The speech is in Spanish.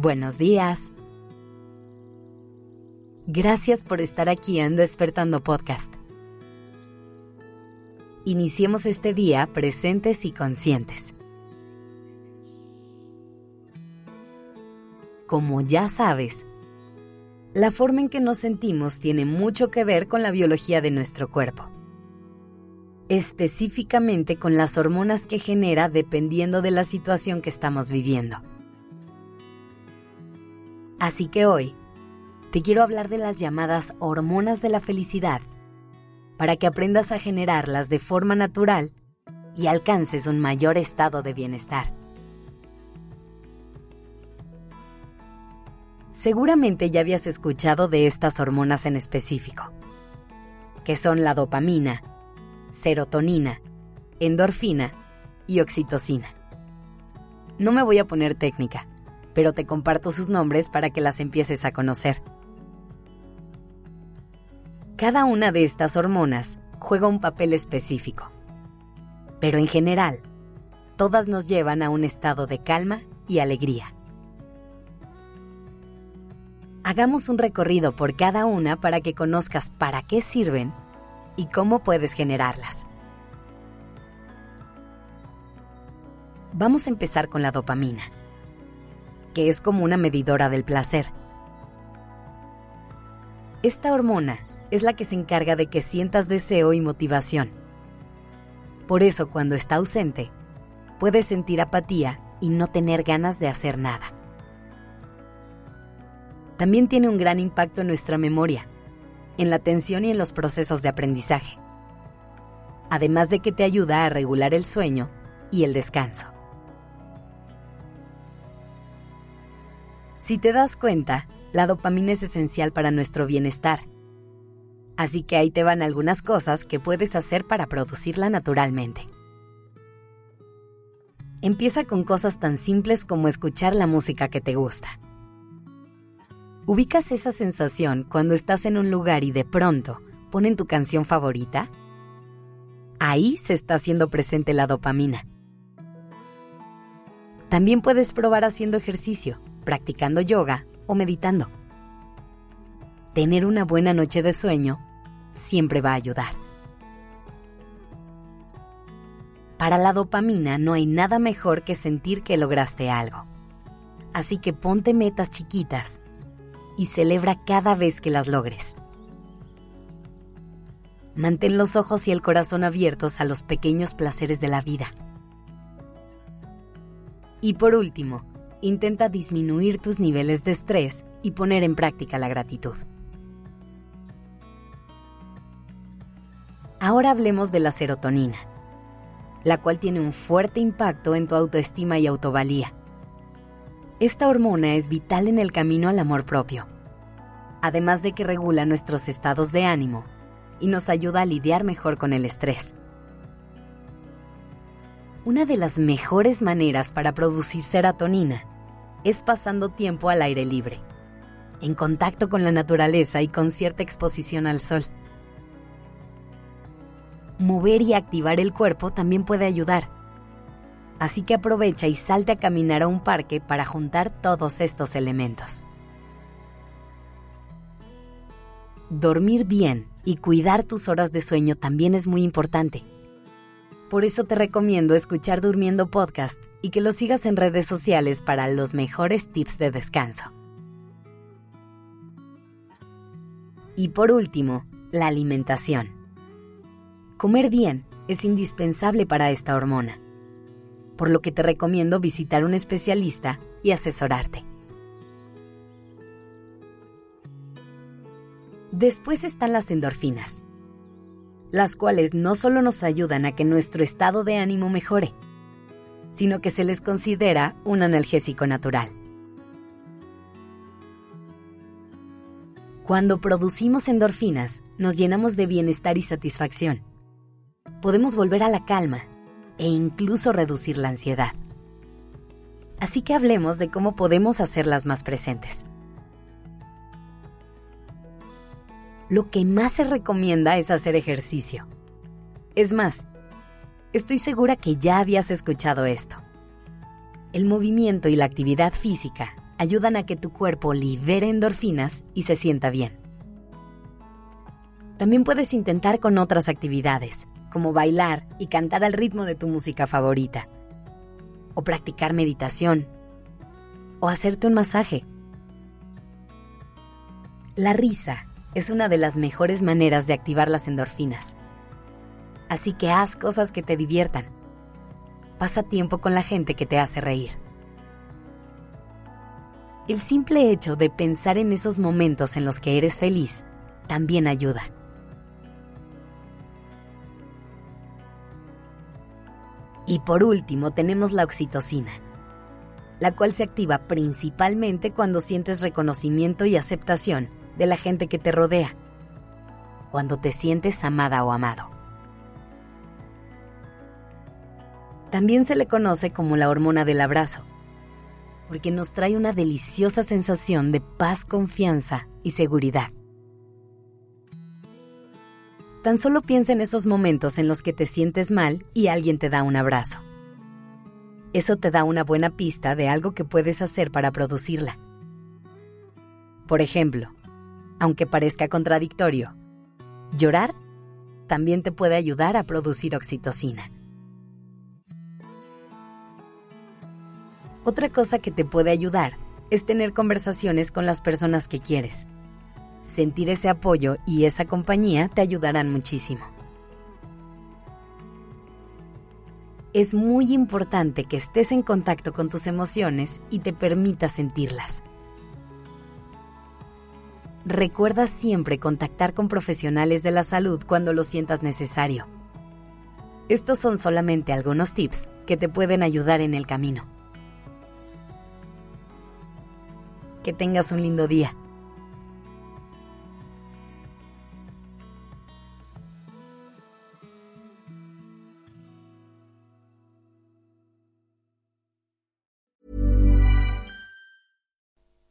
Buenos días. Gracias por estar aquí en Despertando Podcast. Iniciemos este día presentes y conscientes. Como ya sabes, la forma en que nos sentimos tiene mucho que ver con la biología de nuestro cuerpo. Específicamente con las hormonas que genera dependiendo de la situación que estamos viviendo. Así que hoy te quiero hablar de las llamadas hormonas de la felicidad, para que aprendas a generarlas de forma natural y alcances un mayor estado de bienestar. Seguramente ya habías escuchado de estas hormonas en específico, que son la dopamina, serotonina, endorfina y oxitocina. No me voy a poner técnica, pero te comparto sus nombres para que las empieces a conocer. Cada una de estas hormonas juega un papel específico, pero en general, todas nos llevan a un estado de calma y alegría. Hagamos un recorrido por cada una para que conozcas para qué sirven y cómo puedes generarlas. Vamos a empezar con la dopamina, que es como una medidora del placer. Esta hormona es la que se encarga de que sientas deseo y motivación. Por eso cuando está ausente, puedes sentir apatía y no tener ganas de hacer nada. También tiene un gran impacto en nuestra memoria, en la atención y en los procesos de aprendizaje. Además de que te ayuda a regular el sueño y el descanso. Si te das cuenta, la dopamina es esencial para nuestro bienestar Así que ahí te van algunas cosas que puedes hacer para producirla naturalmente. Empieza con cosas tan simples como escuchar la música que te gusta. ¿Ubicas esa sensación cuando estás en un lugar y de pronto ponen tu canción favorita? Ahí se está haciendo presente la dopamina. También puedes probar haciendo ejercicio, practicando yoga o meditando. Tener una buena noche de sueño siempre va a ayudar. Para la dopamina no hay nada mejor que sentir que lograste algo. Así que ponte metas chiquitas y celebra cada vez que las logres. Mantén los ojos y el corazón abiertos a los pequeños placeres de la vida. Y por último, intenta disminuir tus niveles de estrés y poner en práctica la gratitud. Ahora hablemos de la serotonina, la cual tiene un fuerte impacto en tu autoestima y autovalía. Esta hormona es vital en el camino al amor propio, además de que regula nuestros estados de ánimo y nos ayuda a lidiar mejor con el estrés. Una de las mejores maneras para producir serotonina es pasando tiempo al aire libre, en contacto con la naturaleza y con cierta exposición al sol mover y activar el cuerpo también puede ayudar. Así que aprovecha y salte a caminar a un parque para juntar todos estos elementos. Dormir bien y cuidar tus horas de sueño también es muy importante. Por eso te recomiendo escuchar Durmiendo Podcast y que lo sigas en redes sociales para los mejores tips de descanso. Y por último, la alimentación. Comer bien es indispensable para esta hormona, por lo que te recomiendo visitar un especialista y asesorarte. Después están las endorfinas, las cuales no solo nos ayudan a que nuestro estado de ánimo mejore, sino que se les considera un analgésico natural. Cuando producimos endorfinas, nos llenamos de bienestar y satisfacción podemos volver a la calma e incluso reducir la ansiedad. Así que hablemos de cómo podemos hacerlas más presentes. Lo que más se recomienda es hacer ejercicio. Es más, estoy segura que ya habías escuchado esto. El movimiento y la actividad física ayudan a que tu cuerpo libere endorfinas y se sienta bien. También puedes intentar con otras actividades, como bailar y cantar al ritmo de tu música favorita, o practicar meditación, o hacerte un masaje. La risa es una de las mejores maneras de activar las endorfinas. Así que haz cosas que te diviertan. Pasa tiempo con la gente que te hace reír. El simple hecho de pensar en esos momentos en los que eres feliz también ayuda. Y por último tenemos la oxitocina, la cual se activa principalmente cuando sientes reconocimiento y aceptación de la gente que te rodea, cuando te sientes amada o amado. También se le conoce como la hormona del abrazo porque nos trae una deliciosa sensación de paz, confianza y seguridad. Tan solo piensa en esos momentos en los que te sientes mal y alguien te da un abrazo. Eso te da una buena pista de algo que puedes hacer para producirla. Por ejemplo, aunque parezca contradictorio, llorar también te puede ayudar a producir oxitocina. Otra cosa que te puede ayudar es tener conversaciones con las personas que quieres. Sentir ese apoyo y esa compañía te ayudarán muchísimo. Es muy importante que estés en contacto con tus emociones y te permitas sentirlas. Recuerda siempre contactar con profesionales de la salud cuando lo sientas necesario. Estos son solamente algunos tips que te pueden ayudar en el camino. Que tengas un lindo día.